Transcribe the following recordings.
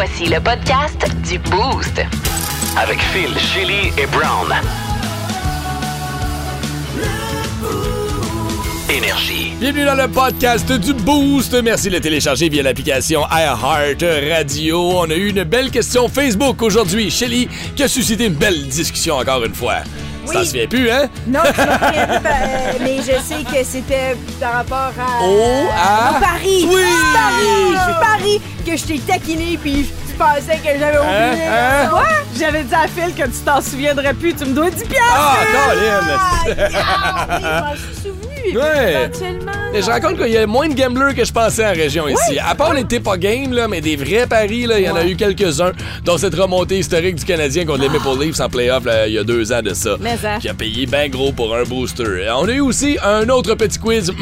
Voici le podcast du Boost. Avec Phil, Chili et Brown. Énergie. Bienvenue dans le podcast du Boost. Merci de le télécharger via l'application iHeart Radio. On a eu une belle question Facebook aujourd'hui. Shelly qui a suscité une belle discussion encore une fois. Oui. Se fait plus, hein? Non, je souviens euh, mais je sais que c'était par rapport à. Oh, à- Paris! Oui! Paris! C'est Paris que je t'ai taquiné puis je pensais que j'avais oublié. Hein? Hein? Quoi? J'avais dit à Phil que tu t'en souviendrais plus. Tu me dois 10 piastres. Ah, Ah, Colin! je m'en suis souvenu. Ouais. Éventuellement. Mais je raconte qu'il y a moins de gamblers que je pensais en région ici. À part les t'es pas game, là, mais des vrais paris, il y en a eu quelques-uns, dont cette remontée historique du Canadien contre les Maple Leafs en playoff il y a deux ans de ça. Mais hein. Qui a payé bien gros pour un booster. On a eu aussi un autre petit quiz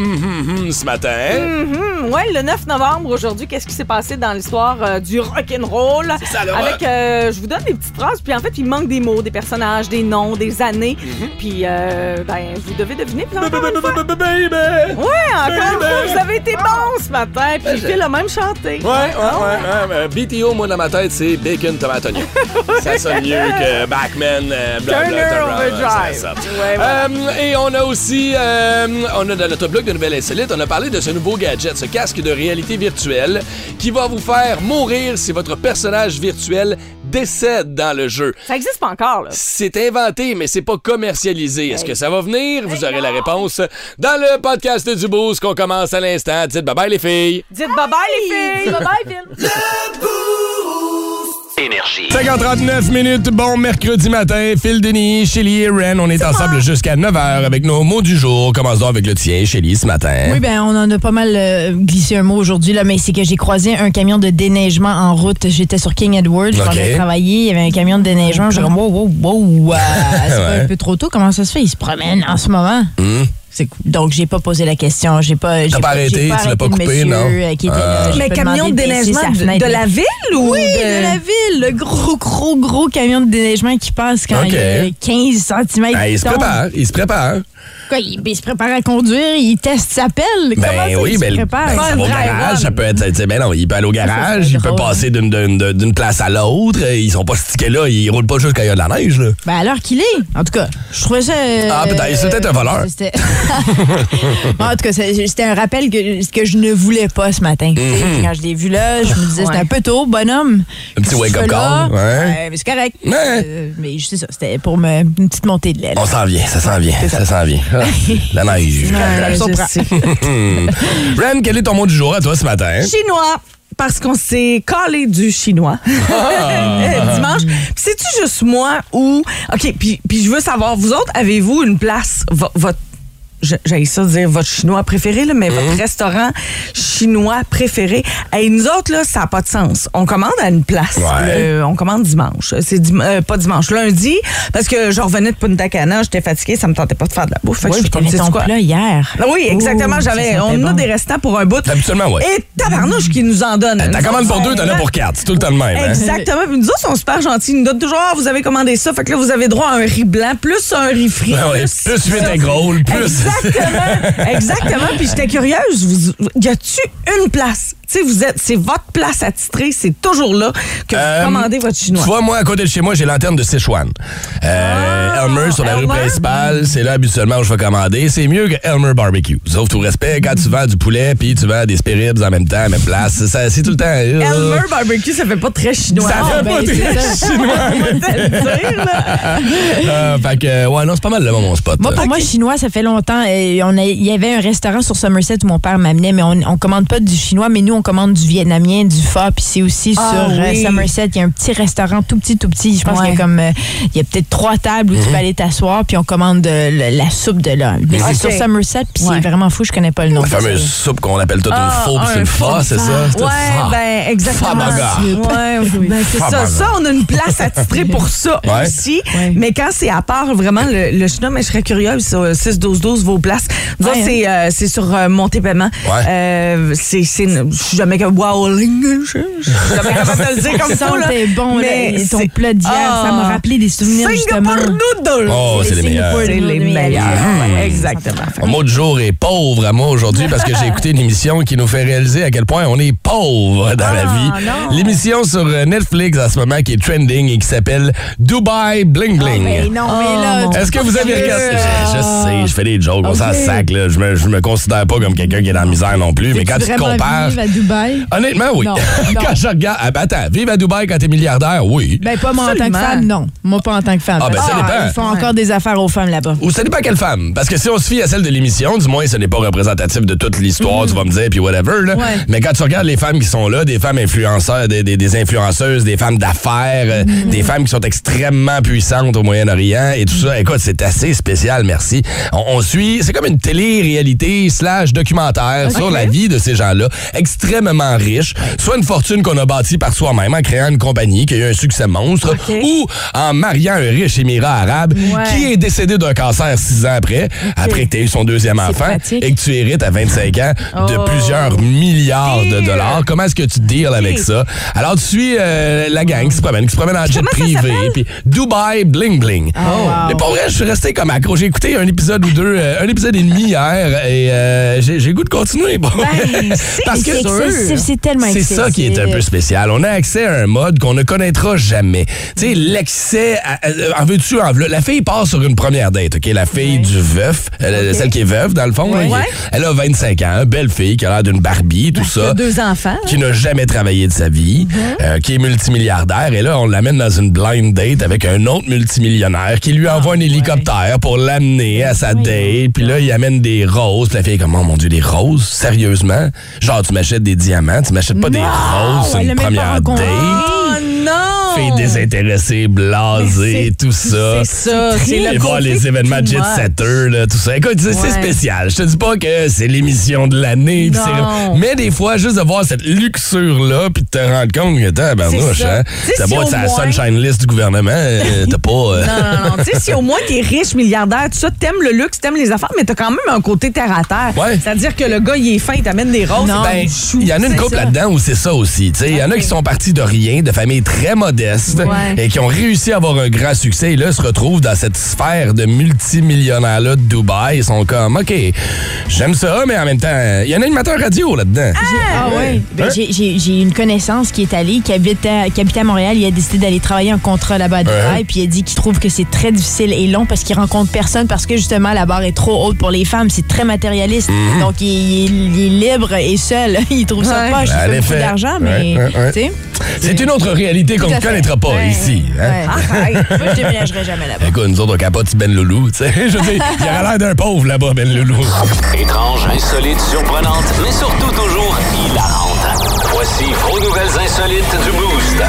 ce matin. Hum, ouais, le 9 novembre, aujourd'hui, qu'est-ce qui s'est passé dans l'histoire euh, du rock'n'roll? C'est ça, le Avec, euh, je vous donne des petites phrases, puis en fait, il manque des mots, des personnages, des noms, des années. Mhm. Puis, euh, ben, vous devez deviner. Puis Baby! ouais, encore une Baby. fois, vous avez été bon ce matin. Puis, Phil a même chanté. Ouais, ouais, ouais, ouais. BTO, moi, dans ma tête, c'est Bacon Tomate Oignon. ça sonne mieux que Backman euh, Overdrive. ça. Ouais. Euh, et on a aussi, euh, on a dans notre blog de Nouvelles Insolites, on a parlé de ce nouveau gadget, ce casque de réalité virtuelle qui va vous faire mourir si votre personnage virtuel décède dans le jeu. Ça existe pas encore, là. C'est inventé, mais c'est pas commercialisé. Est-ce que ça va venir? Vous aurez la réponse dans le podcast du Boost qu'on commence à l'instant. Dites bye bye les filles. Dites bye-bye, les filles. Bye-bye, Phil. Énergie. 5h39 minutes, bon mercredi matin. Phil Denis, Shelly et Ren, on est ensemble jusqu'à 9h avec nos mots du jour. Commençons avec le tien, Shelly, ce matin. Oui, ben on en a pas mal euh, glissé un mot aujourd'hui, là, mais c'est que j'ai croisé un camion de déneigement en route. J'étais sur King Edward, je OK. m'en ai travaillé. Il y avait un camion de déneigement. J'ai dit, wow, wow, wow, euh, c'est pas Ouais. un peu trop tôt. Comment ça se fait? Il se promène en ce moment. Cool. Donc, j'ai pas posé la question. J'ai pas. j'ai Hmm. pas arrêté, tu l'as pas le coupé, monsieur, non? euh, qui était là. Ah. Mais camion de déneigement de, de la ville ou Oui, de... de la ville. Le gros, gros, gros camion de déneigement qui passe quand OK. il y a 15 cm. Ah, il se prépare, il se prépare. Quoi, il, il se prépare à conduire, il teste sa pelle. Ben ça, oui, il ben, se prépare? ben, ça va au garage, ça peut être. tu sais, Ben non, il peut aller au garage, il peut passer d'une- place à l'autre. Ils sont pas stickés là, ils roulent pas juste quand il y a de la neige, là. Ben, l'heure qu'il est. En tout cas, je trouvais ça. euh, Ah, peut-être, c'est peut-être un voleur. c'était- en tout cas, c'était un rappel que, que je ne voulais pas ce matin. Sais, Quand je l'ai vu là, je me disais, Ouais. c'est un peu tôt, bonhomme. Un petit wake-up call, ouais. Euh, mais c'est correct. Ouais. Euh, mais c'est ça, c'était pour me, une petite montée de lait. là. On s'en vient, ça s'en vient, ça s'en vient. La neige. Sais. Ren, quel est ton mot du jour à toi ce matin? Chinois. Parce qu'on s'est collé du chinois Ah. dimanche. Puis c'est-tu juste moi ou... OK, puis, puis je veux savoir, vous autres, avez-vous une place, vo- votre... J'ai ça dire votre chinois préféré, là, mais votre restaurant chinois préféré. Et nous autres, là, ça n'a pas de sens. On commande à une place. Ouais. Le- on commande dimanche. C'est dim- euh, pas dimanche, lundi, parce que je revenais de Punta Cana, j'étais fatiguée, ça me tentait pas de faire de la bouffe. Fait que Oui, je suis puis comme, t'avais ton quoi? plat hier. Ah Oui, exactement. J'avais, on a bon. des restants pour un bout. Habituellement, ouais. Et tabarnouche qui nous en donne. Ta Nous commande pour deux, t'en as pour quatre. C'est tout le temps le même. hein? Exactement. Puis nous autres, sont super gentils. Ils nous donnent toujours, Ah, vous avez commandé ça. Fait que là, vous avez droit à un riz blanc, plus un riz frit. Plus huit plus. Exactement. Exactement. Puis j'étais curieuse. Vous, y a-tu une place? Tu sais, vous êtes, c'est votre place à titrer. C'est toujours là que vous Euh, commandez votre chinois. Tu vois, moi, à côté de chez moi, j'ai l'antenne de Sichuan. Euh, Elmer, sur la rue Elmer. principale, c'est là habituellement où je vais commander. C'est mieux que Elmer Barbecue. Sauf tout respect, quand tu vends du poulet puis tu vends des spéribs en même temps, à même place, ça, c'est tout le temps. euh, Elmer Barbecue, ça fait pas très chinois. Ça fait ben, pas c'est très ça. chinois. Le. Euh, fait que, ouais, non, c'est pas mal là, mon spot. Moi, pour moi, chinois, ça fait longtemps. Euh, on a- Il y avait un restaurant sur Somerset où mon père m'amenait, mais on, on commande pas du chinois, mais nous, on commande du vietnamien, du pho, puis c'est aussi Ah, sur euh, oui. Somerset. Il y a un petit restaurant tout petit, tout petit. Je pense Ouais. qu'il y a comme, euh, il y a peut-être trois tables où tu peux aller t'asseoir, puis on commande de la, la soupe de là. Mais Ok. c'est sur Somerset, puis Ouais. c'est vraiment fou, je connais pas le nom. La fameuse soupe qu'on appelle toute Ah, une faux, puis c'est un une faux fa, c'est ça? Ouais, ben exactement. Fabaga. Ouais, ben, c'est ça. Ça, on a une place attitrée pour ça Ouais. aussi. Ouais. Mais quand c'est à part, vraiment, le, le chinois, mais je serais curieuse, ça, 6-12-12, vos places. Nous Ouais, autres, hein. c'est, euh, c'est sur euh, Montépaiement. Ouais. Euh, c'est, c'est, je suis jamais comme wowling. Je suis jamais capable de le dire comme ça. là. Bon, Mais là, ton plat d'hier, Ah. ça m'a rappelé des souvenirs, justement. Noodles. Oh, c'est les meilleurs. C'est les meilleurs. Mhm. Exactement. Mon mot du jour est pauvre à moi aujourd'hui parce que j'ai écouté une émission qui nous fait réaliser à quel point on est pauvre dans la vie. non. L'émission sur euh, Netflix en ce moment qui est trending et qui s'appelle Dubai Bling Bling. Mais non, mais là, mon tu- Est-ce que vous avez regardé? Je, je sais, je fais des jokes, on s'en sac, là. Je me, je me considère pas comme quelqu'un qui est dans la misère non plus, mais quand tu te compares. vivre à Dubaï? Honnêtement, oui. Non, non. quand je regarde. Ah, ben attends, vivre à Dubaï quand t'es milliardaire, oui. Ben, pas moi en tant que femme, non. Moi, pas en tant que femme. Ah, ben, ça que, dépend. Ils font encore des affaires aux femmes là-bas. Ou ça dépend quelle femme. Parce que si on se fie à celle de l'émission, du moins, ce n'est pas représentatif de toute l'histoire, tu vas me dire, puis whatever. Là. Ouais. Mais quand tu regardes les femmes qui sont là, des femmes influenceurs, des, des- des influenceuses, des femmes d'affaires, euh, des femmes qui sont extrêmement puissantes au Moyen-Orient et tout ça, écoute, c'est assez spécial, merci. On, on suit, c'est comme une télé-réalité slash documentaire sur la vie de ces gens-là, extrêmement riches. Soit une fortune qu'on a bâtie par soi-même en créant une compagnie qui a eu un succès monstre, ou en mariant un riche émirat arabe Ouais. qui est décédé d'un cancer six ans après, après que tu aies eu son deuxième enfant pratique. et que tu hérites à 25 ans de Oh. plusieurs milliards de dollars. Comment est-ce que tu deals avec ça? Alors, tu suis euh, la gang qui se promène, qui se promène en jet privé, puis Dubai Bling Bling. wow. Mais pour vrai, je suis resté comme accro. J'ai écouté un épisode ou deux, euh, un épisode et demi hier, et euh, j'ai goût de continuer. bon. c'est Parce que C'est tellement c'est ça qui est un peu spécial. On a accès à un mode qu'on ne connaîtra jamais. Tu sais, l'excès, à- à- en veux-tu, en veux La fille part sur une première date, OK? La fille du veuf, euh, celle qui est veuve, dans le fond. là, qui-. Elle a 25 ans, belle fille, qui a l'air d'une Barbie, tout Il y a ça. deux enfants. Qui n'a jamais travaillé de sa vie, euh, qui est multimilliardaire. Et là, on l'amène dans une blind date avec un autre multimillionnaire qui lui envoie un hélicoptère pour l'amener à sa date. Puis là, il amène des roses. Puis la fille est comme, oh mon Dieu, des roses? Sérieusement? Genre, tu m'achètes des diamants, tu m'achètes pas des roses sur elle une première date? Oh non! Fille désintéressée, blasée, tout ça. C'est ça, c'est le voir les événements too jet much. setter, là, tout ça. Écoute, c'est spécial. Je te dis pas que c'est l'émission de l'année. Mais des fois, juste de voir cette luxure-là, puis de te rendre compte que t'as, ben, ça. hein, t'as beau être la sunshine list du gouvernement, euh, t'as pas... euh, Non, non, non. Tu sais, si au moins t'es riche, milliardaire, tout ça, t'aimes le luxe, t'aimes les affaires, mais t'as quand même un côté terre à terre. Ouais. C'est-à-dire que le gars, il est fin, il t'amène des roses. Ben, il y en a une couple là-dedans où c'est ça aussi. tu sais. Il y en a qui sont partis de rien, de familles très modestes, Ouais. et qui ont réussi à avoir un grand succès. Et là, se retrouvent dans cette sphère de multimillionnaires-là de Dubaï. Ils sont comme, OK, j'aime ça, mais en même temps, il y a un animateur radio là-dedans. Ah ouais. Ben, Hein? j'ai- une connaissance qui est allée, qui habite à, qui habitait à Montréal. Il a décidé d'aller travailler en contrat là-bas à Dubaï. Puis il a dit qu'il trouve que c'est très difficile et long parce qu'il rencontre personne parce que justement la barre est trop haute pour les femmes. C'est très matérialiste. Mhm. Donc il, il- il est libre et seul. il trouve ça Ouais. poche. Il Ben, en fait beaucoup d'argent, mais Ouais, ouais, ouais. tu sais. C'est une autre réalité qu'on ne fait. Connaîtra pas Ouais. ici. hein? Ouais. Arrête. Moi, je déménagerai jamais là-bas. Écoute, nous autres, on capote Ben Loulou. tu sais. Je veux dire, il a l'air d'un pauvre là-bas, Ben Loulou. Étrange, insolite, surprenante, mais surtout toujours hilarante. Voici vos nouvelles insolites du Boost.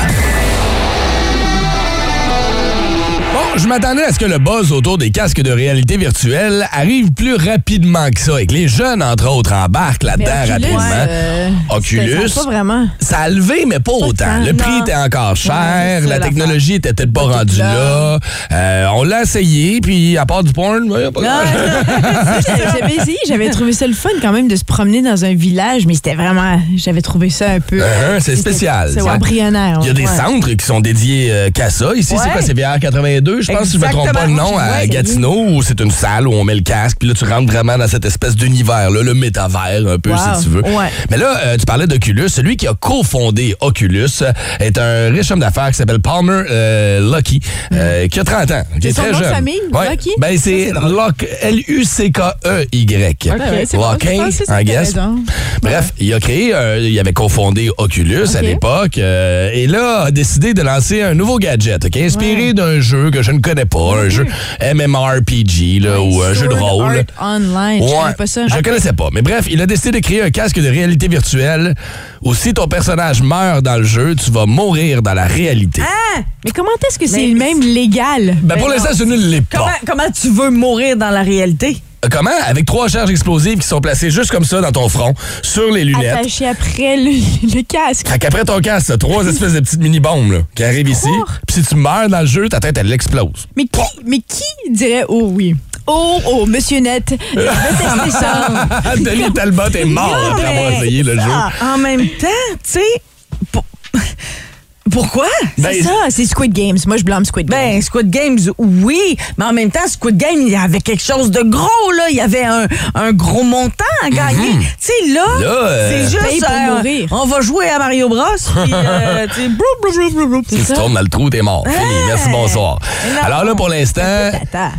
Je m'attendais à ce que le buzz autour des casques de réalité virtuelle arrive plus rapidement que ça et que les jeunes, entre autres, embarquent là-dedans rapidement. euh, Oculus. c'était- Pas vraiment. Ça a levé, mais pas autant. tant, Le prix était encore cher, Ouais, ça, la technologie était peut-être pas rendue là. Euh, on l'a essayé, puis à part du porn, ouais, pas grand- J'avais essayé, j'avais trouvé ça le fun quand même de se promener dans un village, mais c'était vraiment, j'avais trouvé ça un peu. Uh-huh, c'est spécial, C'est ça. embryonnaire. Il y a des ouais. centres qui sont dédiés euh, qu'à ça. Ici, c'est quoi? C'est VR 82, je pense, si je me trompe pas le nom, à Gatineau, où c'est une salle où on met le casque, puis là, tu rentres vraiment dans cette espèce d'univers-là, le métavers, un peu, Wow. si tu veux. Ouais. Mais là, euh, tu parlais d'Oculus. Celui qui a cofondé Oculus est un riche homme d'affaires qui s'appelle Palmer euh, Lucky, euh, qui a 30 ans, qui est très nom de jeune. famille, Ouais. Lucky? Ben, c'est Luck- L-U-C-K-E-Y. bon, Lucky, guess. Bref, il a créé, il avait cofondé Oculus à l'époque, et là a décidé de lancer un nouveau gadget, ok, inspiré d'un jeu que je je ne connais pas. Un jeu MMORPG là, ou un jeu de rôle. Art Online. Je connais pas ça. Je connaissais pas. Mais bref, il a décidé de créer un casque de réalité virtuelle où si ton personnage meurt dans le jeu, tu vas mourir dans la réalité. Ah! Mais comment est-ce que c'est même légal? Ben, pour Ben l'instant, ce ne l'est pas. Comment, comment tu veux mourir dans la réalité? Euh, Comment? Avec trois charges explosives qui sont placées juste comme ça dans ton front, sur les lunettes. Attaché après le, le casque. Fait qu'après ton casque, t'as trois espèces de petites mini-bombes là, qui arrivent ici. Puis si tu meurs dans le jeu, ta tête, elle explose. Mais qui, mais qui dirait oh oui? Oh, oh, monsieur Net, je vais tester ça. Denis Talbot est mort Non, après avoir mais essayé le jeu. En même temps, tu sais, pour- pourquoi? Ben, C'est ça, c'est Squid Games. Moi, je blâme Squid Games. Ben, Squid Games, oui, mais en même temps, Squid Game, il y avait quelque chose de gros, là. Il y avait un, un gros montant à gagner. Tu sais, là, Mhm. Là, euh, c'est Paye juste. pour euh, mourir. on va jouer à Mario Bros. puis, euh. Si tu tournes dans le trou, t'es mort. Fini. Merci, bonsoir. Non. Alors là, pour l'instant,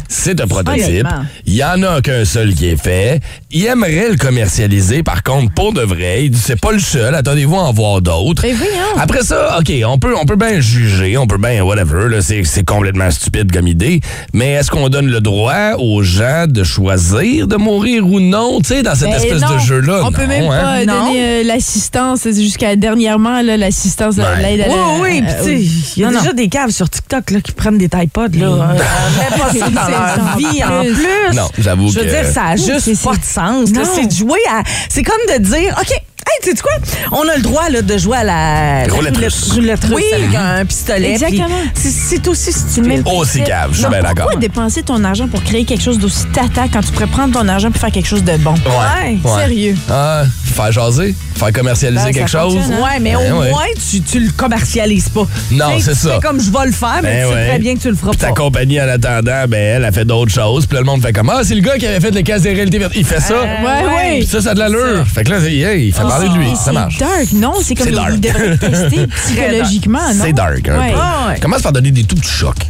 c'est un prototype. Il y en a qu'un seul qui est fait. Il aimerait le commercialiser, par contre, pour de vrai. Il dit, c'est pas le seul. Attendez-vous à en voir d'autres. Ben. Après ça, OK, on peut, on peut bien juger, on peut bien, whatever, là, c'est, c'est complètement stupide comme idée. Mais est-ce qu'on donne le droit aux gens de choisir de mourir ou non, tu sais, dans cette Ben espèce non. de jeu-là? On peut même hein? pas Non. donner euh, l'assistance jusqu'à dernièrement, là, l'assistance, de Ouais. l'aide à la- Oui, oui, euh, puis tu sais, il y a non, déjà non. des caves sur TikTok là, qui prennent des iPods. Là. Euh, pas ça dans leur vie en plus. Non, j'avoue Je veux que- dire, ça a Oui, juste pas de sens. là. C'est de jouer à. C'est comme de dire, OK. Hey, tu sais quoi? On a le droit là, de jouer à la Roulette russe. roulette russe Oui. avec un pistolet. Exactement. puis C'est c'est aussi stupide. c'est cave, je suis Non, bien d'accord. Pourquoi dépenser ton argent pour créer quelque chose d'aussi tata quand tu pourrais prendre ton argent pour faire quelque chose de bon? Ouais, Sérieux. Ah, faire jaser, faire commercialiser Ben, ça quelque chose. fonctionne, hein? Ouais, mais Ben au ouais. moins, tu, tu le commercialises pas. Non, Tu sais, c'est tu ça. fais comme je vais le faire, mais Ben tu sais ouais. très bien que tu le feras Puis ta pas. compagnie, en attendant, ben, elle a fait d'autres choses. Puis là, le monde fait comme Ah, c'est le gars qui avait fait le casque de réalité virtuelle. Il fait ça. Euh, Ouais, ouais. Puis ça, ça a de l'allure. Fait que là, c'est- hey, il fait parler de lui. Ça c'est marche. dark, non? C'est comme C'est il dark. devrait être testé psychologiquement, non? C'est dark, un Ouais. peu. Ah, ouais. Commence par donner des tout petits chocs?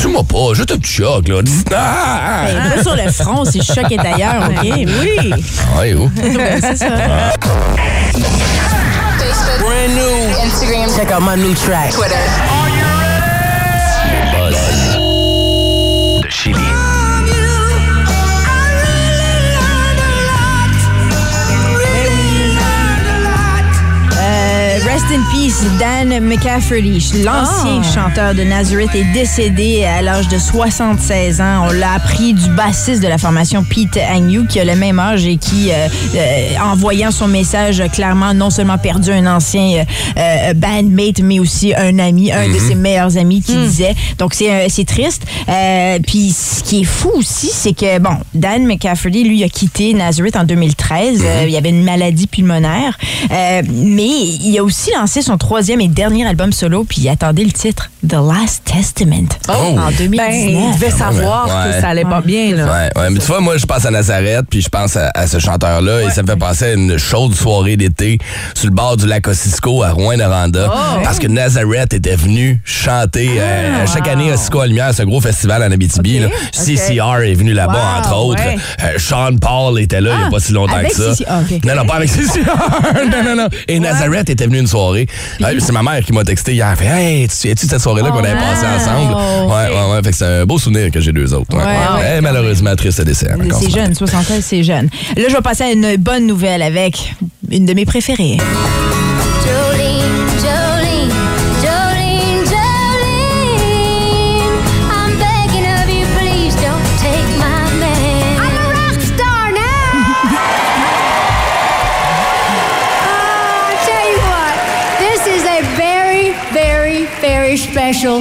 Tue-moi pas, juste un petit choc, là. Ah! Ben, pas sur le front, c'est choc est ailleurs, OK? Oui. Ouais, oh. Ben, c'est ça. Brand new. Instagram, Check out my new track. Twitter. Euh, Dan McCafferty, l'ancien Ah. chanteur de Nazareth, est décédé à l'âge de 76 ans. On l'a appris du bassiste de la formation Pete Agnew, qui a le même âge et qui, euh, euh, en voyant son message, a clairement non seulement perdu un ancien euh, euh, bandmate, mais aussi un ami, un de ses meilleurs amis qui disait. Donc, c'est euh, c'est triste. Euh, Puis, ce qui est fou aussi, c'est que, bon, Dan McCafferty, lui, a quitté Nazareth en 2013. Euh, il y avait une maladie pulmonaire. Euh, mais il a aussi lancé son troisième et dernier album solo, puis il attendait le titre The Last Testament Oh. en 2019. Ben, il devait savoir Ouais. que ça allait pas bien. Là. Ouais, ouais, mais tu vois, moi, je pense à Nazareth, puis je pense à, à ce chanteur-là, et ça me fait penser à une chaude soirée d'été sur le bord du lac Ossisco à Rouen-Noranda, parce que Nazareth était venu chanter euh, chaque année à Ossisco à Lumière, ce gros festival en Abitibi. CCR est venu là-bas, Wow, entre autres. Euh, Sean Paul était là il n'y a pas si longtemps que ça. Non, non, pas avec CCR. non, non, non. Et Nazareth était venu une soirée. Ouais, C'est ma mère qui m'a texté hier. Elle fait Hey, tu de cette soirée-là qu'on avait passée ensemble? Ouais, ouais, ouais. Fait que c'est un beau souvenir que j'ai deux autres. Ouais. Malheureusement, triste décès. C'est ce jeune, 73, c'est jeune. Là, je vais passer à une bonne nouvelle avec une de mes préférées. Special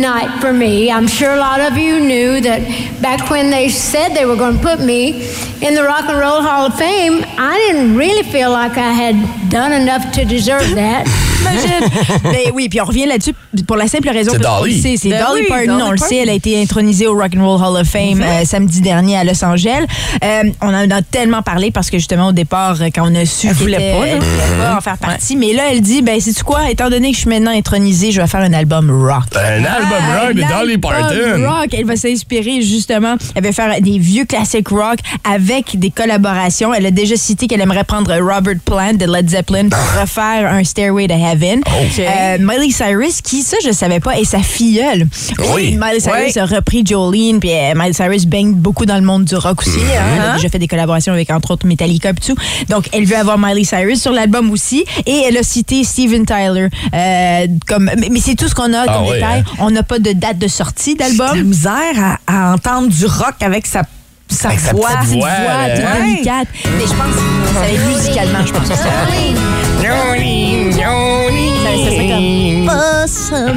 night for me. I'm sure a lot of you knew that back when they said they were going to put me in the Rock and Roll Hall of Fame, I didn't really feel like I had done enough to deserve that. Imagine. Ben oui, puis on revient là-dessus pour la simple raison que Dolly. c'est Ben Dolly Parton, Dolly on le sait, elle a été intronisée au Rock and Roll Hall of Fame euh, samedi dernier à Los Angeles. Euh, on en a tellement parlé parce que justement au départ euh, quand on a su qu'elle voulait était- pas, elle voulait pas en faire partie, mais là elle dit ben c'est tu quoi, étant donné que je suis maintenant intronisée, je vais faire un album rock. Un album rock de Dolly Parton. rock. Elle va s'inspirer justement. Elle va faire des vieux classiques rock avec des collaborations. Elle a déjà cité qu'elle aimerait prendre Robert Plant de Led Zeppelin pour refaire un Stairway to Heaven. Heaven. Euh, Miley Cyrus, qui, ça, je savais pas, est sa filleule. Oui. Miley Cyrus a repris Jolene, puis euh, Miley Cyrus baigne beaucoup dans le monde du rock aussi. hein. Elle a déjà fait des collaborations avec, entre autres, Metallica et tout. Donc, elle veut avoir Miley Cyrus sur l'album aussi. Et elle a cité Steven Tyler. euh, comme, mais mais c'est tout ce qu'on a Ah comme détail. hein. On n'a pas de date de sortie la d'album. misère à, à entendre du rock avec sa, sa Avec sa voix. Petite voix, voix, Ouais. délicate. Mais je pense que ça va être musicalement, je pense.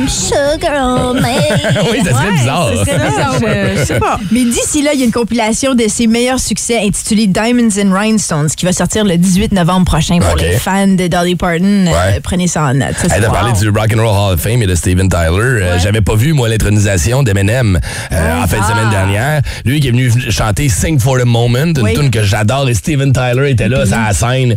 Sugar on me. oui, ça serait bizarre. Serait bizarre, Je- je sais pas. Mais d'ici là, il y a une compilation de ses meilleurs succès intitulée Diamonds and Rhinestones qui va sortir le 18 novembre prochain pour les fans de Dolly Parton. Euh, prenez ça en note. Ça, Elle a wow. parlé du Rock and Roll Hall of Fame et de Steven Tyler. Euh, J'avais pas vu, moi, l'intronisation d'Eminem euh, en fin de semaine dernière. Lui qui est venu chanter Sing for the Moment, une Oui. tune que j'adore. Et Steven Tyler était là, sur la scène.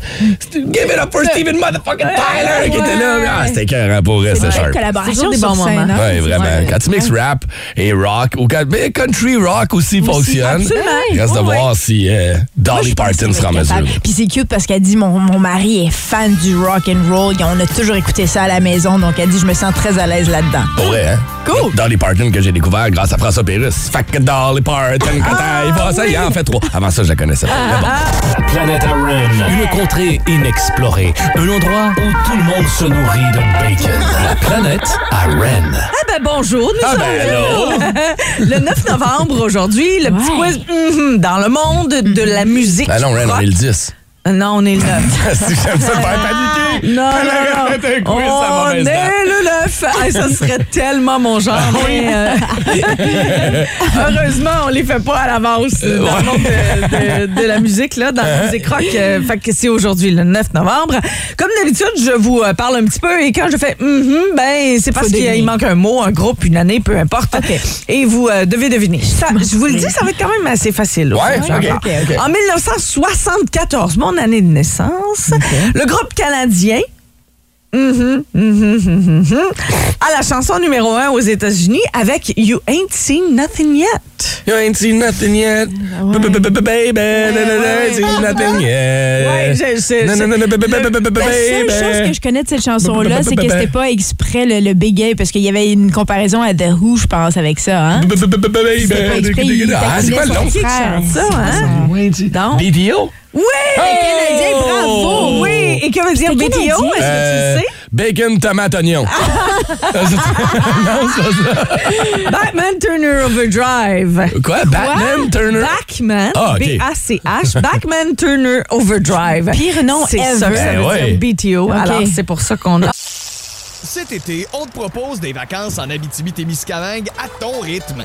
Give it up for Steven motherfucking Tyler qui était là. Ah, C'était écœurant pour rester C'est collaboration des bons moments. hein? Oui, vraiment. Ouais. Quand tu mixes rap et rock, ou quand, mais country rock aussi, fonctionne. absolument. Reste de Ouais, voir si euh, Dolly Parton sera en mesure. Puis c'est cute parce qu'elle dit mon, mon mari est fan du rock and roll. On a toujours écouté ça à la maison, donc elle dit je me sens très à l'aise là-dedans. Vrai, hein? Cool. Dolly Parton que j'ai découvert grâce à François Pérus. Fait que Dolly Parton, quand elle va, ça, il en fait trois. Avant ça, je la connaissais pas. Mais bon. La planète à Ren. Une contrée inexplorée. Un endroit où tout le monde se nourrit de bacon. La planète à Ren. Ah ben bonjour, nous Ah sommes ben là. le 9 novembre aujourd'hui, le petit quiz mhm, dans le monde de la musique. Ben non, Ren, on rock. est le 10. Non, on est le 9. si j'aime ça, faire paniquer. Non, non, un quiz non. à On est date. le 9. Ah, ça serait tellement mon genre. mais, euh, Heureusement, on les fait pas à l'avance euh, dans le monde de, de- de la musique, là, dans la musique rock. euh, fait que c'est aujourd'hui, le 9 novembre. Comme d'habitude, je vous euh, parle un petit peu et quand je fais Mhm ben c'est parce qu'il manque un mot, un groupe, une année, peu importe. Et vous euh, devez deviner. Ça, je vous le dis, ça va être quand même assez facile. Ouais, aujourd'hui. ok, ok. En 1974, mon année de naissance, le groupe canadien Mhm, mhm, mhm, mhm, à la chanson numéro 1 aux États-Unis avec You Ain't Seen Nothing Yet. You ain't seen nothing yet. Baby, ain't seen nothing yet. Ouais, je- je- Non, non, non, non, baby, La seule chose que je connais de cette chanson-là, c'est que c'était pas exprès le, le Big A, parce qu'il y avait une comparaison à The Who, je pense, avec ça. Hein? C'était pas exprès, Ah, c'est quoi le nom? frère. ça, hein? Donc, Oui! Canadien, bravo! Oui! Et que veut dire BTO? Est-ce que Euh, tu le sais? Bacon, tomate, oignon. non, c'est pas ça. Batman Turner Overdrive. Quoi? Batman Turner? Backman, Ah, ok. B-A-C-H, Backman Turner Overdrive. Pire nom C'est ever. ça que ça Ben veut ouais. dire, BTO. Ok. Alors, c'est pour ça qu'on a... Cet été, on te propose des vacances en Abitibi-Témiscamingue à ton rythme.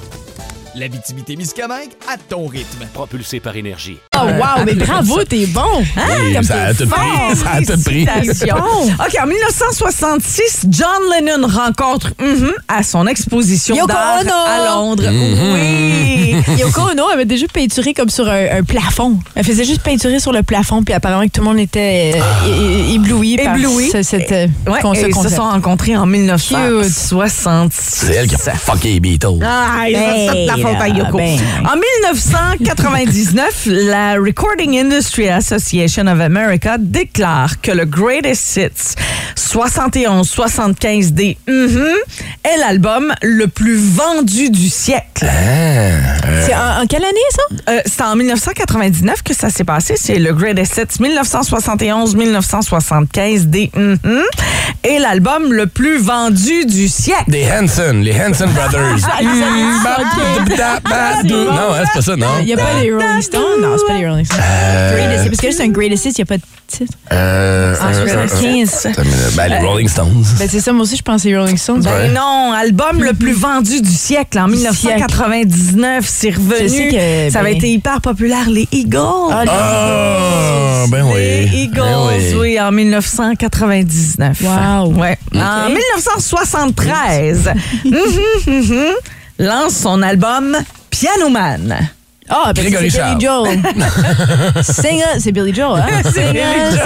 L'Abitibi-Témiscamingue à ton rythme. Propulsé par énergie. Oh, wow, mais bravo, t'es bon! Hein? Oui, Comme ça a tout pris. Ça a tout pris. OK, en 1966, John Lennon rencontre mhm, à son exposition d'art à Londres. Mhm. Oui. Yoko Ono avait déjà peinturé comme sur un, un plafond. Elle faisait juste peinturer sur le plafond, puis apparemment que tout le monde était euh, ébloui par Ébloui. ce- cette, euh, Ouais, con- ce et ils se sont rencontrés en 1966. C'est elle qui a fucké les Beatles. Ah, la Ben, faute à Yoko. ben. En 1999, la Recording Industry Association of America déclare que le Greatest Hits 71-75D mhm, est l'album le plus vendu du siècle. C'est en, en quelle année, ça? Euh, c'est en 1999 que ça s'est passé. C'est le Greatest Hits 1971-1975D mhm, est l'album le plus vendu du siècle. Des Hanson, les Hanson Brothers. Mm, ba- do- Non, hein, c'est pas ça, non? Il n'y a pas les Rolling Stones? Non, c'est pas les Rolling Stones. Parce que là, c'est un Greatest Hits, il n'y a pas de titre. Euh, En euh, euh, 75. euh, Ben, les Rolling Stones. Ben, c'est ça, moi aussi, je c'est Rolling Stones. Ben non, album le plus vendu du siècle en Du 1999, c'est Je revenu. sais que, ça avait ben- été hyper populaire, les Eagles. Ah, les Ah, ben oui. Les Eagles, Ben oui. oui. en 1999. Wow. Ouais. En 1973, mhm, mhm, lance son album Piano Man. Ah, ben Grégory c'est Charles. Billy Joel. Sing. C'est Billy Joel, hein? C'est Billy us.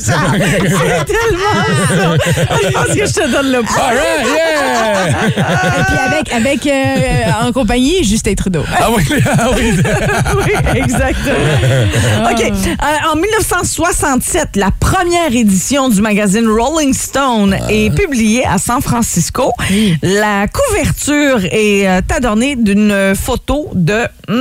C'est tellement ça. Je pense que je te donne le point. All right, yeah! Et puis avec, avec euh, en compagnie, Justin Trudeau. Ah oui, ah oui. Oui, exactement. OK. Euh, en 1967, la première édition du magazine Rolling Stone est publiée à San Francisco. La couverture est euh, adornée d'une photo de...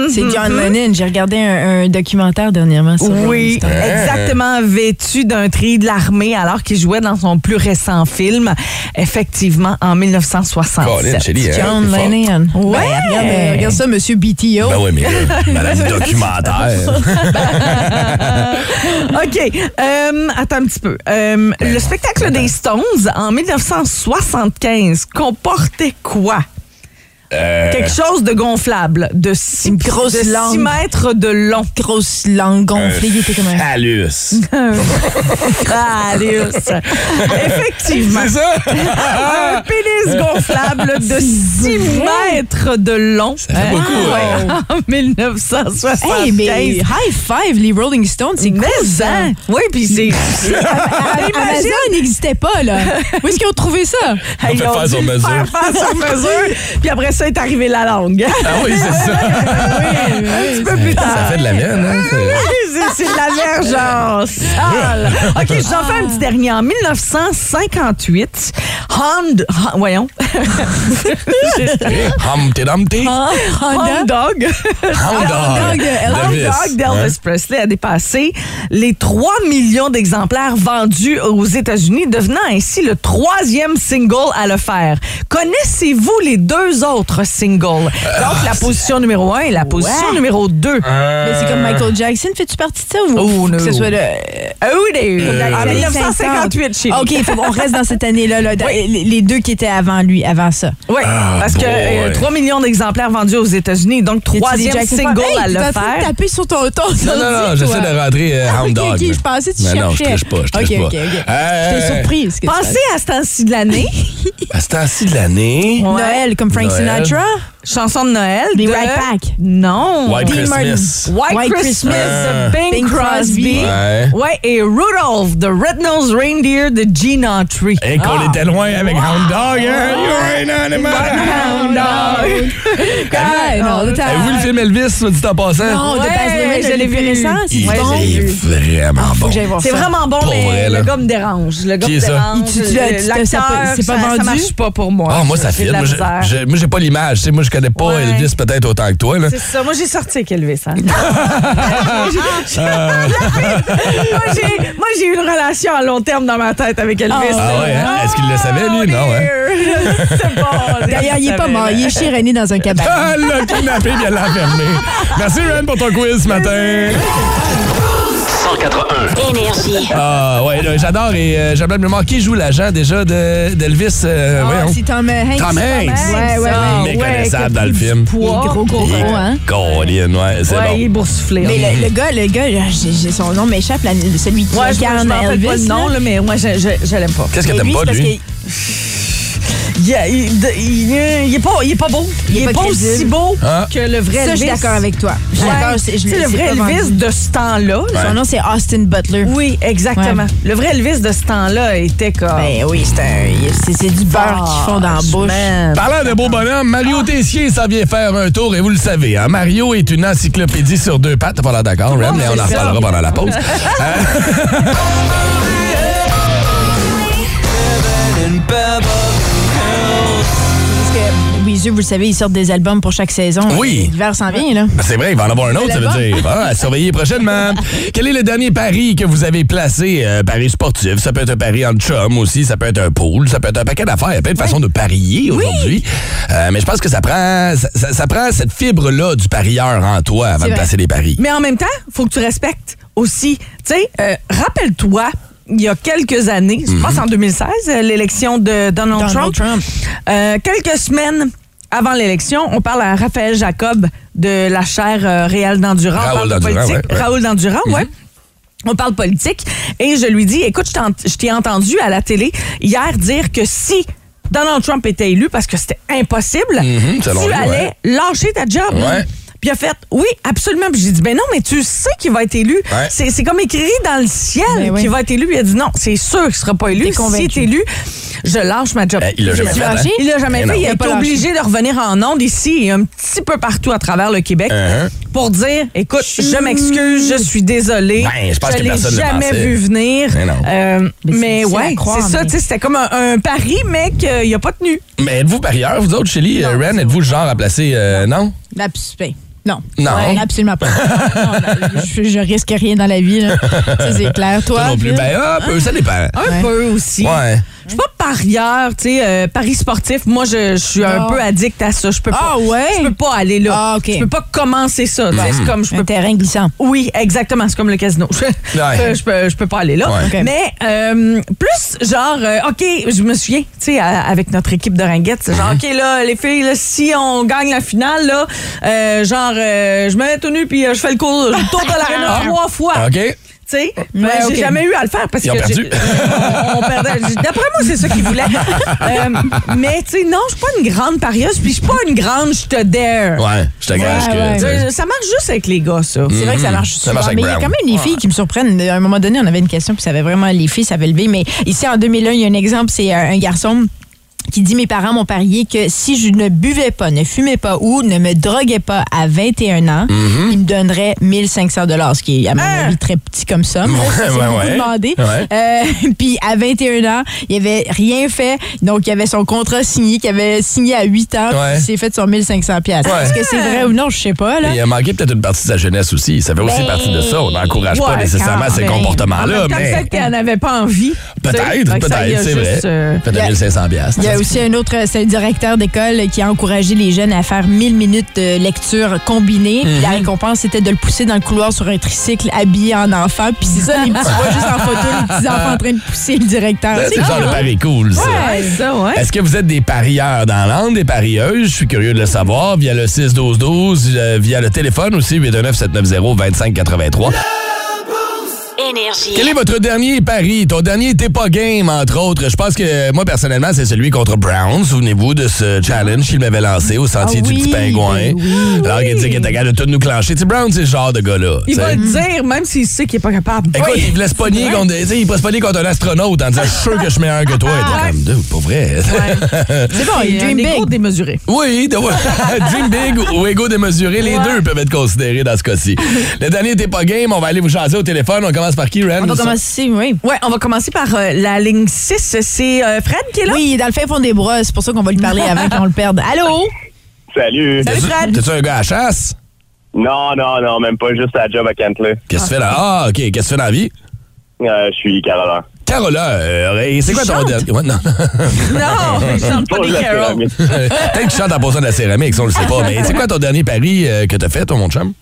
C'est John Mhm. Lennon. J'ai regardé un, un documentaire dernièrement sur Oui, exactement, vêtu d'un tri de l'armée alors qu'il jouait dans son plus récent film, effectivement, en 1967. Colin, chérie, hein, John. Lennon. Ouais. Ben, regarde, euh, regarde ça, Monsieur BTO. Ben oui, mais madame documentaire. OK. euh, attends un petit peu. Euh, le spectacle des Stones en 1975 comportait quoi? Euh, Quelque chose de gonflable, de 6 Une grosse langue. mètres de long. Grosse langue gonflée, il était comme un... Phallus. Alius. Effectivement. C'est ça? Un pénis gonflable de 6 mètres de long. Ça fait beaucoup, Ouais, En 1975. Hey, mais high five, les Rolling Stones, c'est cool, ça. ça. Oui, puis c'est. Amazon n'existait pas, là. Où est-ce qu'ils ont trouvé ça? On fait Ils ont faire sur mesure. Faire faire sur mesure. Puis après ça est arrivé la langue. Ah oui, c'est ça. Un petit peu plus tard. Ça fait de la mienne, hein? c'est- de la sale. OK, je vous en fais un petit dernier. En 1958, Honda... Hon- Voyons. Humpty Dumpty. Hound Dog. Hound Dog Dog. de Hound Elvis. Dog d'Elvis Presley a dépassé les 3 millions d'exemplaires vendus aux États-Unis, devenant ainsi le troisième single à le faire. Connaissez-vous les deux autres singles? Donc, la position numéro 1 et la position Ouais. numéro 2. Mais c'est comme Michael Jackson. Fais-tu partie de ça? Ou Oh, faut no. que ce soit le... Oh, des- Ah, en les 1958, chez OK, il faut qu'on reste dans cette année-là. là, dans- les, les deux qui étaient avant lui, avant ça. Oui, parce que boy. euh, 3 millions d'exemplaires vendus aux États-Unis, donc troisième single à le en de faire. sur ton ton Non, non, non, j'essaie de rentrer euh, Ah, Hound ok, Dog. ok, je pensais que tu Mais non, je cherchais. triche pas, je triche Ok, pas. ok, ok. Hey, J'étais surprise. que tu Pensez à ce temps-ci de l'année, À ce temps-ci de l'année, Ouais. Noël, comme Frank Noël. Sinatra? Chanson de Noël. Des de- Rat Pack. Non. White Dean Christmas. White, White Christmas, Christmas. de Bing, Bing Crosby. Crosby. Ouais. Ouais, et Rudolph, the Red-Nosed Reindeer de Gene Autry. Et qu'on Ah. était loin avec Hound Dog, hein? You ain't animal. Hound dog. Avez-vous le film Elvis, dit en passant? Non, de Ouais, Baz Luhrmann, je l'ai vu. récent, c'est bon. vu. vraiment bon. C'est vraiment bon, mais le gars me dérange. Le gars Qui me est ça? dérange. C'est pas- pas ça, vendu? marche pas pour moi. Ah, moi, ça de la Moi, j'ai pas l'image. Moi, je connais pas Ouais. Elvis peut-être autant que toi. Là. C'est ça. Moi, j'ai sorti avec Elvis. hein. moi, j'ai, moi, j'ai eu une relation à long terme dans ma tête avec Elvis. Ah ouais, hein? Est-ce qu'il le savait, lui? Non, hein? C'est bon. D'ailleurs, il est pas mort. Il est chez René dans un cabaret. Ah, le kidnappé vient l'enfermer. Merci, Ren, pour ton quiz ce matin. 181. Énergie. Ah, ouais, là, j'adore. Et euh, j'ai oublié de me manquer, qui joue l'agent déjà de- d'Elvis. euh, Ah, c'est Tom Hanks. Tom Hanks. Ouais, ouais, ouais. Méconnaissable ouais, dans le film. poids. gros, gros, gros, hein? Colin, ouais, c'est Ouais, il est bon. boursouflé. Mais le, le gars, le gars, son nom m'échappe, celui qui Ouais, je, je incarne Elvis. pas le nom, mais moi, je, je, je l'aime pas. Qu'est-ce que t'aimes pas, c'est parce lui? Il, il, il- il est pas, il est pas beau. Il, est est pas pas aussi beau Ah. que le vrai que- Ça, je Elvis. suis d'accord avec toi. Je suis Ouais. d'accord, c'est- le vrai Elvis de ce temps-là. Son nom, c'est Austin Butler. Oui, exactement. Ouais. Le vrai Elvis de ce temps-là était comme. Ben oui, c'est un- c'est c'est du beurre qu'ils font dans la bouche. Man. Parlant de beau bonhomme, Mario Tessier s'en vient faire un tour et vous le savez, hein, Mario est une encyclopédie sur deux pattes. T'as pas l'air d'accord, Ren, mais on en ça. reparlera pendant la pause. Parce que Weezer, vous le savez, ils sortent des albums pour chaque saison. Oui. L'hiver s'en vient, là. Ben, C'est vrai, il va en avoir un autre, ça veut dire. Ah, à surveiller prochainement. Quel est le dernier pari que vous avez placé? Euh, pari sportif, ça peut être un pari en chum aussi, ça peut être un pool, ça peut être un paquet d'affaires. Il y a plein de façons de parier aujourd'hui. Euh, mais je pense que ça prend, ça, ça- ça prend cette fibre-là du parieur en toi avant de vrai. placer des paris. Mais en même temps, faut que tu respectes aussi. Tu sais, euh, rappelle-toi. Il y a quelques années, je pense en 2016, euh, l'élection de Donald, Donald Trump. Trump. Euh, quelques semaines avant l'élection, on parle à Raphaël Jacob de la chaire euh, Réal d'Endurant. On Raoul d'Endurant, ouais, ouais. Raoul d'Endurant, ouais. On parle politique et je lui dis, écoute, je t'ai entendu à la télé hier dire que si Donald Trump était élu parce que c'était impossible, Mhm, selon tu lui, allais ouais. lâcher ta job. Ouais. Puis il a fait, oui, absolument. Puis j'ai dit, ben non, mais tu sais qu'il va être élu. Ouais. C'est c'est comme écrit dans le ciel Ben oui. qu'il va être élu. Il a dit, non, c'est sûr qu'il sera pas élu. S'il est élu, je lâche ma job. Eh, il l'a jamais Tu fait, hein? Il l'a jamais Mais fait. Il a été pas obligé de revenir en onde ici et un petit peu partout à travers le Québec Uh-huh. pour dire écoute, je m'excuse, je suis désolée. Ben, je pense que l'ai ne jamais vu venir. Mais non. Euh, Mais mais ouais, c'est ça. mais- tu sais, C'était comme un, un pari, mais qu'il n'a pas tenu. Mais êtes-vous parieur, vous autres, Shelly? Euh, Ren, êtes-vous le genre à placer. euh, non? Abs- ben, non. Non. Ouais, absolument pas. Non, non, je, je risque rien dans la vie. là. Ça, c'est clair. Toi, non plus. Ben, un peu, ça dépend. Un Ouais. peu aussi. Ouais. Je suis pas parieur, tu sais, euh, paris sportif. Moi, je, je suis un Non. peu addict à ça. Je peux pas. Ah ouais? Je peux pas aller là. Ah, OK. Je peux pas commencer ça. tu sais, C'est comme je Un terrain glissant. Oui, exactement. C'est comme le casino. Je, Ouais. je, peux, je peux pas aller là. Ouais. Ok. Mais euh, plus genre, euh, OK, je me souviens, tu sais, à- avec notre équipe de ringuettes, c'est Mhm. genre, OK, là, les filles, là, si on gagne la finale, là, euh, genre, euh, je me mets tout nu puis euh, je fais le cours, le tour de l'arène trois fois. Ah. OK? Tu sais, mais Ouais, j'ai jamais eu à le faire parce Ils ont que perdu. j'ai- on, on perdait. D'après moi, c'est ça qu'ils voulaient. Euh, mais tu sais, non, je suis pas une grande parieuse, puis je suis pas une grande je te dare. Ouais, je te gage Ouais, que. ouais. Euh, Ça marche juste avec les gars, ça. C'est vrai que ça marche Ça souvent. marche avec mais il y a quand même les filles qui me surprennent. À un moment donné, on avait une question, puis ça avait vraiment les filles, ça avait levé. Mais ici, en 2001, il y a un exemple, c'est euh, un garçon qui dit mes parents m'ont parié que si je ne buvais pas, ne fumais pas ou ne me droguais pas à 21 ans, Mm-hmm. ils me donneraient 1500 dollars, ce qui est à mon Ah! avis très petit comme ça. Ouais, ça, ouais, ouais. demandé. Euh, puis à 21 ans, il avait rien fait, donc il avait son contrat signé, qu'il avait signé à 8 ans, puis il s'est fait son 1500 pièces. Ouais. Est-ce que c'est vrai ou non, je sais pas là. Il a manqué peut-être une partie de sa jeunesse aussi. Ça fait aussi Ben, partie de ça. On n'encourage pas nécessairement ces comportements-là, mais Peut-être qu'elle n'avait pas envie. peut-être, peut-être, c'est vrai. euh, Peut-être il y a- 1500 piastres. Il y a aussi un autre, c'est un directeur d'école qui a encouragé les jeunes à faire 1000 minutes de lecture combinée. Puis la Mhm. récompense, c'était de le pousser dans le couloir sur un tricycle habillé en enfant. Puis c'est ça, les petits juste en photo, les petits enfants en train de pousser le directeur. C'est C'est le genre de pari cool, ça. Ouais, ça, ouais. Est-ce que vous êtes des parieurs dans l'âme, des parieuses? Je suis curieux de le savoir via le 6-12-12, euh, via le téléphone aussi, 819-790-2583. Énergie. Quel est votre dernier pari? Ton dernier t'es pas game, entre autres. Je pense que moi, personnellement, c'est celui contre Brown. Souvenez-vous de ce challenge qu'il m'avait lancé au sentier Ah du oui, petit pingouin. ben oui. Alors qu'il disait qu'il était capable de tout nous clencher. Tu Brown, c'est ce genre de gars-là. Il va le dire, même s'il sait qu'il n'est pas capable. Écoute, Oui. il voulait se pogner contre, il voulait se pogner contre un astronaute en disant Je suis sûr que je suis meilleur que toi. Il était comme, Dude, pas vrai. C'est bon, il dream égo big. démesuré. Oui, de, Dream Big ou Ego démesuré, les deux peuvent être considérés dans ce cas-ci. Le dernier t'es pas game, on va aller vous jaser au téléphone. On commence par qui, Ren? On va commencer, oui. Ouais, on va commencer par euh, la ligne 6. C'est euh, Fred qui est là? Oui, il est dans le fin fond des bras. C'est pour ça qu'on va lui parler avant qu'on le perde. Allô? Salut. Salut, Fred. T'es-tu un gars à chasse? Non, non, non, même pas juste à job à Cantley. Qu'est-ce que tu fais là? Ah, OK. Qu'est-ce que tu fais dans la vie? Euh, je suis caroleur. Caroleur, et c'est quoi ton dernier? Ouais, non. Non, je chante pas Pour des la carols. Peut-être que tu chantes en posant de la céramique, ça on le sait pas. Mais c'est quoi ton dernier pari euh, que t'as fait, toi, mon chum?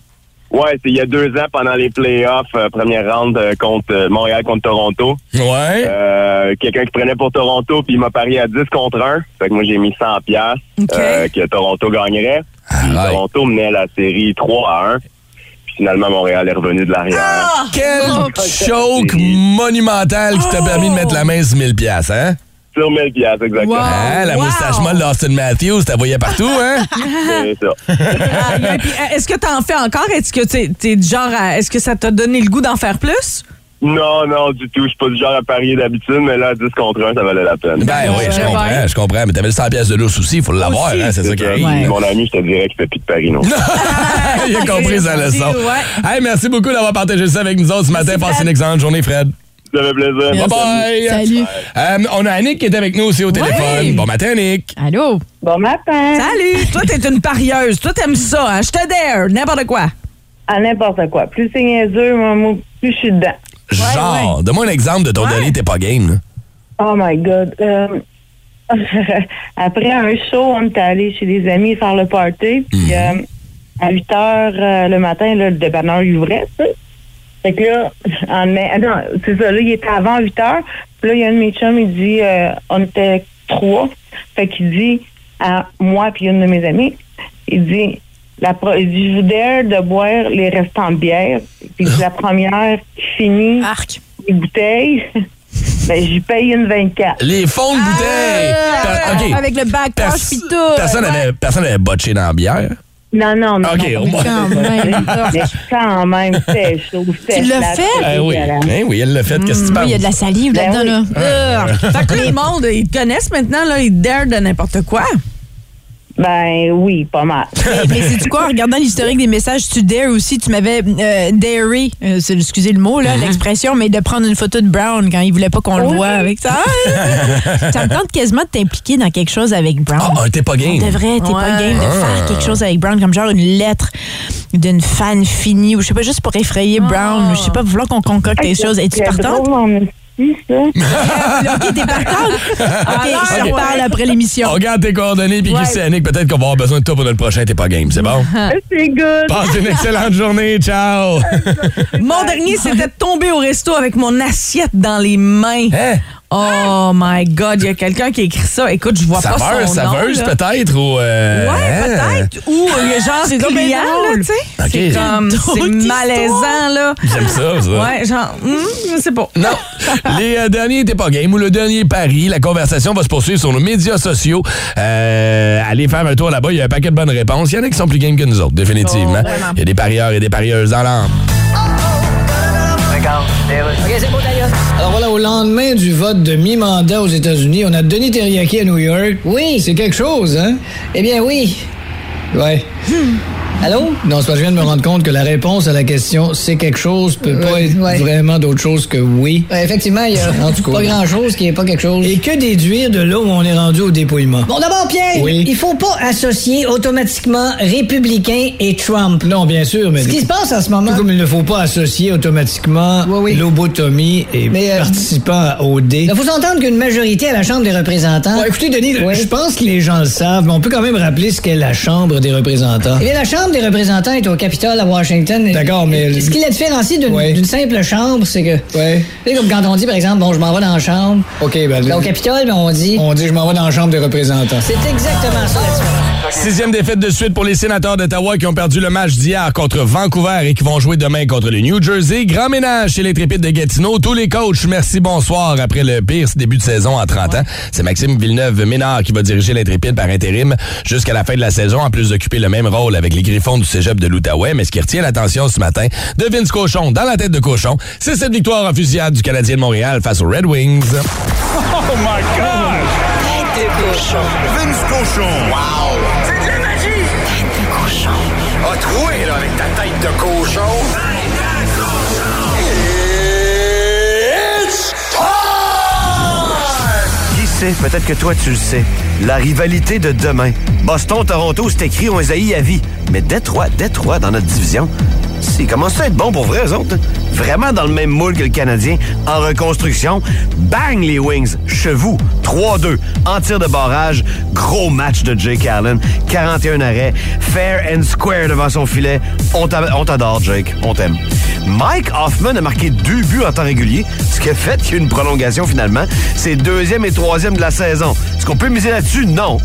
Ouais, c'est il y a deux ans pendant les playoffs, euh, première ronde euh, contre euh, Montréal contre Toronto. Ouais. Euh, Quelqu'un qui prenait pour Toronto, puis il m'a parié à 10 contre 1. Fait que moi, j'ai mis 100 piastres OK. euh, que Toronto gagnerait. Puis Arrête. Toronto menait la série 3 à 1. Puis finalement, Montréal est revenu de l'arrière. Ah! Quel choke monumental qui t'a permis de mettre la main sur 1000 piastres, hein? Sur 1000 piastres, exactement. Hein, la wow. moustache molle d'Austin Matthews, t'as voyais partout, hein? C'est ça. Ah, euh, Est-ce que tu en fais encore? Est-ce que t'es es du genre à- Est-ce que ça t'a donné le goût d'en faire plus? Non, non, du tout. Je suis pas du genre à parier d'habitude, mais là, 10 contre 1, ça valait la peine. Ben oui, je comprends, je comprends. Mais t'avais le 100 piastres de l'os aussi, il faut l'avoir, hein? C'est ça qui arrive. Ouais. Mon ami, je te dirais qu'il fait plus de paris, non? Il a compris sa leçon. Ouais. Hey, merci beaucoup d'avoir partagé ça avec nous autres ce matin. Passe une excellente journée, Fred. Ça fait plaisir. Bye bye. Salut. Euh, on a Annick qui est avec nous aussi au téléphone. Bon matin, Annick. Allô? Bon matin. Salut! Toi, t'es une parieuse. Toi, t'aimes ça, hein? Je te dare, n'importe quoi. À n'importe quoi. Plus c'est niaiseux, plus je suis dedans. Genre, donne-moi un exemple de ton dernier T'es pas game. là. Oh my God. Euh, après un show, on était allé chez des amis faire le party. Puis euh, à 8 heures euh, le matin, là, le dépanneur ouvrait, tu sais. Fait que là, en, mai- ah non, c'est ça, là, il était avant 8 heures. Puis là, il y a un de mes chums, il dit, euh, on était trois. Fait qu'il dit à moi puis une de mes amies, il dit, la pro- il dit, je vous dare de boire les restants de bière. Puis la première qui finit Arc. les bouteilles, Ben, j'y paye une 24. Les fonds de bouteille. Per- OK. Avec le Pers- pis tout. Personne n'avait botché dans la bière. Non, non, non. OK, non, au moins. Quand même. Mais quand même, c'était chaud. Tu l'as fait? Eh oui. Eh oui, elle l'a fait. Qu'est-ce que tu Oui, penses? il y a de la salive Ben là-dedans, oui. là. Fait que le monde, ils te connaissent maintenant, là, ils te dare de n'importe quoi. Ben oui, pas mal. Mais, mais c'est quoi, en regardant l'historique des messages, tu dare aussi, tu m'avais euh, daré, euh, c'est- excusez le mot, là, l'expression, mais de prendre une photo de Brown quand il voulait pas qu'on le voit avec ça. Ah! ça me tente quasiment de t'impliquer dans quelque chose avec Brown. Ah, t'es pas game. devrait, t'es pas game de faire quelque chose avec Brown, comme genre une lettre d'une fan finie, ou je sais pas, juste pour effrayer Brown, je sais pas, vouloir qu'on concocte quelque chose. Es-tu C'est partante? Esti, ça. ok, t'es partante? Ok, je te reparle après l'émission. On regarde tes coordonnées, puis qui Annick, peut-être qu'on va avoir besoin de toi pour notre prochain T'es pas game, c'est bon? C'est good. Passe une excellente journée, ciao! Mon dernier, c'était de tomber au resto avec mon assiette dans les mains. Hein? Oh my God, il y a quelqu'un qui écrit ça. Écoute, je vois Saveur, pas son saveuse nom. là. peut-être, ou... euh, Ouais, hein? peut-être. Ou euh, il y a genre C'est client, bien là, tu sais. Ok. C'est comme, c'est malaisant, là. J'aime ça, ça. Ouais, genre, hum, je sais pas. Non. Les euh, derniers T'es pas game ou le dernier pari. La conversation va se poursuivre sur nos médias sociaux. Euh, allez faire un tour là-bas. Il y a un paquet de bonnes réponses. Il y en a qui sont plus game que nous autres, définitivement. Oh. Il y a des parieurs et des parieuses dans l'âme. Alors voilà, au lendemain du vote de mi-mandat aux États-Unis, on a Denis Terriaki à New York. Oui. C'est quelque chose, hein? Eh bien, oui. Ouais. Allô? Non, c'est parce que je viens de me rendre compte que la réponse à la question c'est quelque chose peut pas être vraiment d'autre chose que oui. effectivement, il y a en tout cas, pas grand-chose qui est pas quelque chose. Et que déduire de là où on est rendu au dépouillement? Bon, d'abord, Pierre, Oui. il faut pas associer automatiquement républicain et Trump. Non, bien sûr, mais... Ce qui se passe en ce moment. Tout comme il ne faut pas associer automatiquement Oui, oui. lobotomie et Mais, euh, participant à OD. Il faut s'entendre qu'une majorité à la Chambre des représentants. Bon, écoutez, Denis, je pense que les gens le savent, mais on peut quand même rappeler ce qu'est la Chambre des représentants. Eh bien, la Chambre des représentants est au Capitole à Washington. D'accord, mais- Ce qui la différencie d'une Ouais. simple chambre, c'est que. Ouais. Tu sais, comme quand on dit, par exemple, bon, je m'en vais dans la chambre. OK, ben... Ben, au Capitole, ben, on dit. On dit je m'en vais dans la Chambre des représentants. C'est exactement ça la différence. Sixième défaite de suite pour les sénateurs d'Ottawa qui ont perdu le match d'hier contre Vancouver et qui vont jouer demain contre le New Jersey. Grand ménage chez les Trépides de Gatineau. Tous les coachs, merci, bonsoir. Après le pire début de saison à 30 ans, c'est Maxime Villeneuve-Ménard qui va diriger les Trépides par intérim jusqu'à la fin de la saison, en plus d'occuper le même rôle avec les Griffons du cégep de l'Outaouais. Mais ce qui retient l'attention ce matin de Vince Cochon dans la tête de Cochon, c'est cette victoire en fusillade du Canadien de Montréal face aux Red Wings. Oh my God! Tête de cochon. Vince cochon. Wow! De cochon. It's Qui sait, peut-être que toi tu le sais. La rivalité de demain. Boston-Toronto, c'est écrit, on les à vie. Mais Détroit, Détroit, dans notre division, c'est commence à être bon pour vrai, eux autres. Vraiment dans le même moule que le Canadien, en reconstruction. Bang, les Wings, chevaux, 3-2, en tir de barrage. Gros match de Jake Allen, 41 arrêts, fair and square devant son filet. On t'adore, Jake, on t'aime. Mike Hoffman a marqué deux buts en temps régulier, ce qui a fait qu'il y a une prolongation finalement. C'est deuxième et troisième de la saison. Est-ce qu'on peut miser là-dessus? Non.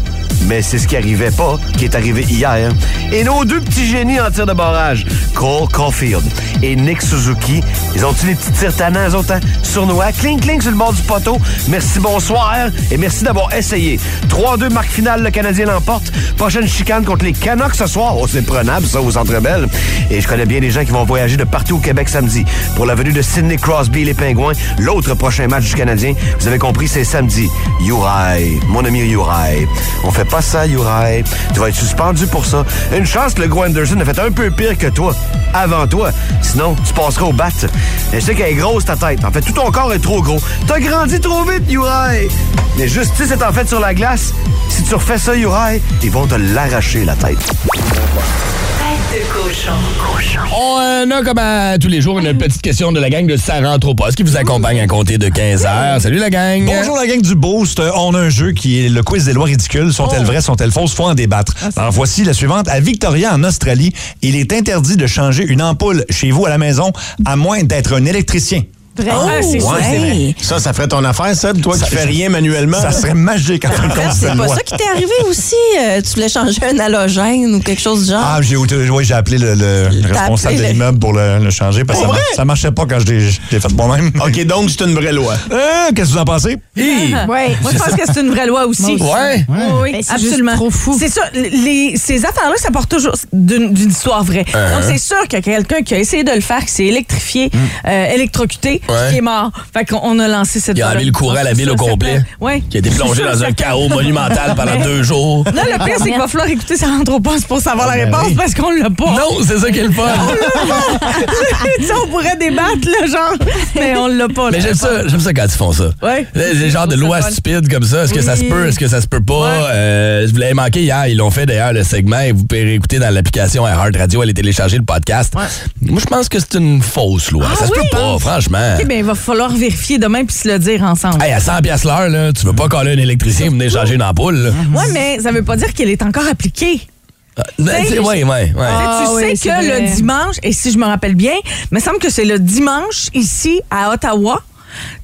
Mais c'est ce qui arrivait pas, qui est arrivé hier. Et nos deux petits génies en tir de barrage, Cole Caulfield et Nick Suzuki, ils ont-tu les petits tirs tannants, eux autres, hein? Sournois, cling cling sur le bord du poteau. Merci, bonsoir, et merci d'avoir essayé. 3-2, marque finale, le Canadien l'emporte. Prochaine chicane contre les Canucks ce soir. Oh, c'est prenable, ça, au Centre Bell. Et je connais bien des gens qui vont voyager de partout au Québec samedi pour la venue de Sidney Crosby et les Pingouins. L'autre prochain match du Canadien, vous avez compris, c'est samedi. Uri, mon ami. On fait pas ça, Uri. Tu vas être suspendu pour ça. Une chance que le gros Anderson a fait un peu pire que toi, avant toi. Sinon, tu passeras au bat. Mais je sais qu'elle est grosse, ta tête. En fait, tout ton corps est trop gros. T'as grandi trop vite, Uri. Mais justice est en fait sur la glace. Si tu refais ça, Uri, ils vont te l'arracher, la tête. De cochon. On a comme à tous les jours une petite question de la gang de Ça rentre au poste qui vous accompagne à compter de 15 heures? Salut la gang! Bonjour la gang du Boost. Euh, On a un jeu qui est le quiz des lois ridicules. Sont-elles vraies, sont-elles fausses? Faut en débattre. Alors voici la suivante. À Victoria, en Australie, il est interdit de changer une ampoule chez vous à la maison à moins d'être un électricien. Vrai. Ah, c'est vrai. Ça, ça ferait ton affaire, Seb, toi qui fais rien manuellement. Ça serait magique en fin de compte, C'est pas ça qui t'est arrivé aussi? Euh, tu voulais changer un halogène ou quelque chose du genre? Ah, j'ai ouais, j'ai appelé le, responsable appelé de le- l'immeuble pour le, le changer parce que ça, mar- ça marchait pas quand je l'ai fait moi-même. OK, donc c'est une vraie loi. Euh, Qu'est-ce que vous en pensez? Ouais. Moi, je pense que c'est une vraie loi aussi. Aussi. Oui, oui, Ben, absolument. trop fou. C'est ça. Les, ces affaires-là, ça porte toujours d'une histoire vraie. Uh-huh. Donc, c'est sûr qu'il y a quelqu'un qui a essayé de le faire, qui s'est électrifié, euh, électrocuté, Ouais. qui est mort. Fait qu'on on a lancé cette Il a enlevé le courant à la ville au complet. Oui. Qui a été plongé dans un chaos monumental pendant deux jours. Non, le pire, c'est qu'il va falloir écouter ça rentre au poste pour savoir la réponse parce qu'on l'a pas. Non, c'est ça qui est le fun. Tu sais, on pourrait débattre, là, genre, mais on l'a pas. Mais j'aime ça, j'aime ça quand ils font ça. Ouais. Les, genres de Je lois stupides comme ça, est-ce que ça se peut, est-ce que ça se peut pas? Ouais. Euh, vous l'avez manqué hier, ils l'ont fait d'ailleurs le segment et vous pouvez réécouter dans l'application Heart Radio, allez télécharger le podcast. Moi, je pense que c'est une fausse loi. Ah ça se peut pas, franchement. OK, ben, il va falloir vérifier demain puis se le dire ensemble. Hey, à 100 pièces l'heure, là, tu veux pas coller un électricien venir changer une ampoule. Là. Ouais, mais ça veut pas dire qu'elle est encore appliquée. Ben, ouais, ouais, ouais. Tu Ah sais oui, c'est que vrai. le dimanche, et si je me rappelle bien, il me semble que c'est le dimanche ici à Ottawa.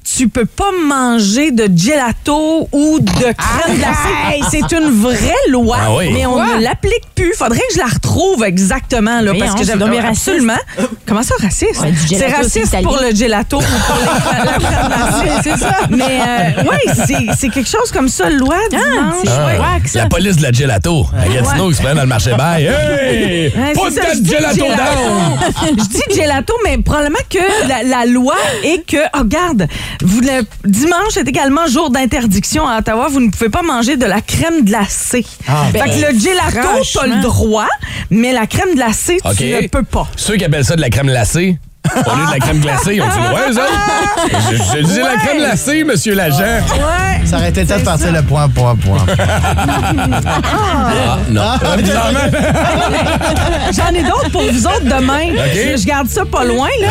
Tu peux pas manger de gelato ou de crème glacée. C'est une vraie loi, Ah oui. mais on Quoi? ne l'applique plus. Faudrait que je la retrouve exactement là, Mais parce que raciste. absolument. Comment ça raciste? C'est gelato, c'est raciste pour le gelato ou pour les- la crème glacée, c'est ça? Mais euh, ouais, c'est- c'est quelque chose comme ça, loi dimanche. c'est ouais. wack, ça. La police de la gelato. À Gatineau, ils se prennent dans le marché bail. Hey! Ouais, Pas de ça, je dis gelato down! je dis gelato, mais probablement que la, la loi est que, oh, regarde, vous, le, dimanche est également jour d'interdiction à Ottawa. Vous ne pouvez pas manger de la crème glacée. fait ben, que le gelato, t'as le droit, mais la crème glacée, OK. tu ne peux pas. Ceux qui appellent ça de la crème glacée, au lieu de la crème glacée, ils ont dit Ouais, autres. Je, je la crème glacée, monsieur l'agent. Ouais. Ça aurait été le temps de C'est partir ça. le point, point, point. Ah, non. J'en ai d'autres pour vous autres demain. Je, je garde ça pas loin. Là.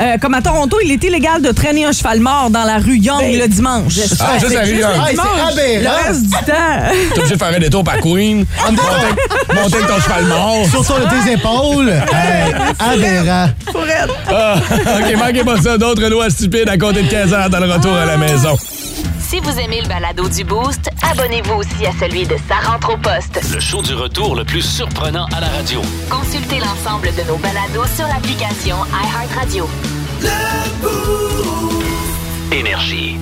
Euh, comme à Toronto, il est illégal de traîner un cheval mort dans la rue Young le dimanche. Ah, juste la rue Young. c'est aberrant. Le reste du temps. T'es obligé de faire un détour par Queen, monter, monter avec ton cheval mort. Sur ton- tes épaules. Hey, aberrant. Ah, OK, manquez pas ça. D'autres lois stupides à compter de 15 heures dans le retour à la maison. Si vous aimez le balado du Boost, abonnez-vous aussi à celui de Sa rentre au poste. Le show du retour le plus surprenant à la radio. Consultez l'ensemble de nos balados sur l'application iHeartRadio. Énergie.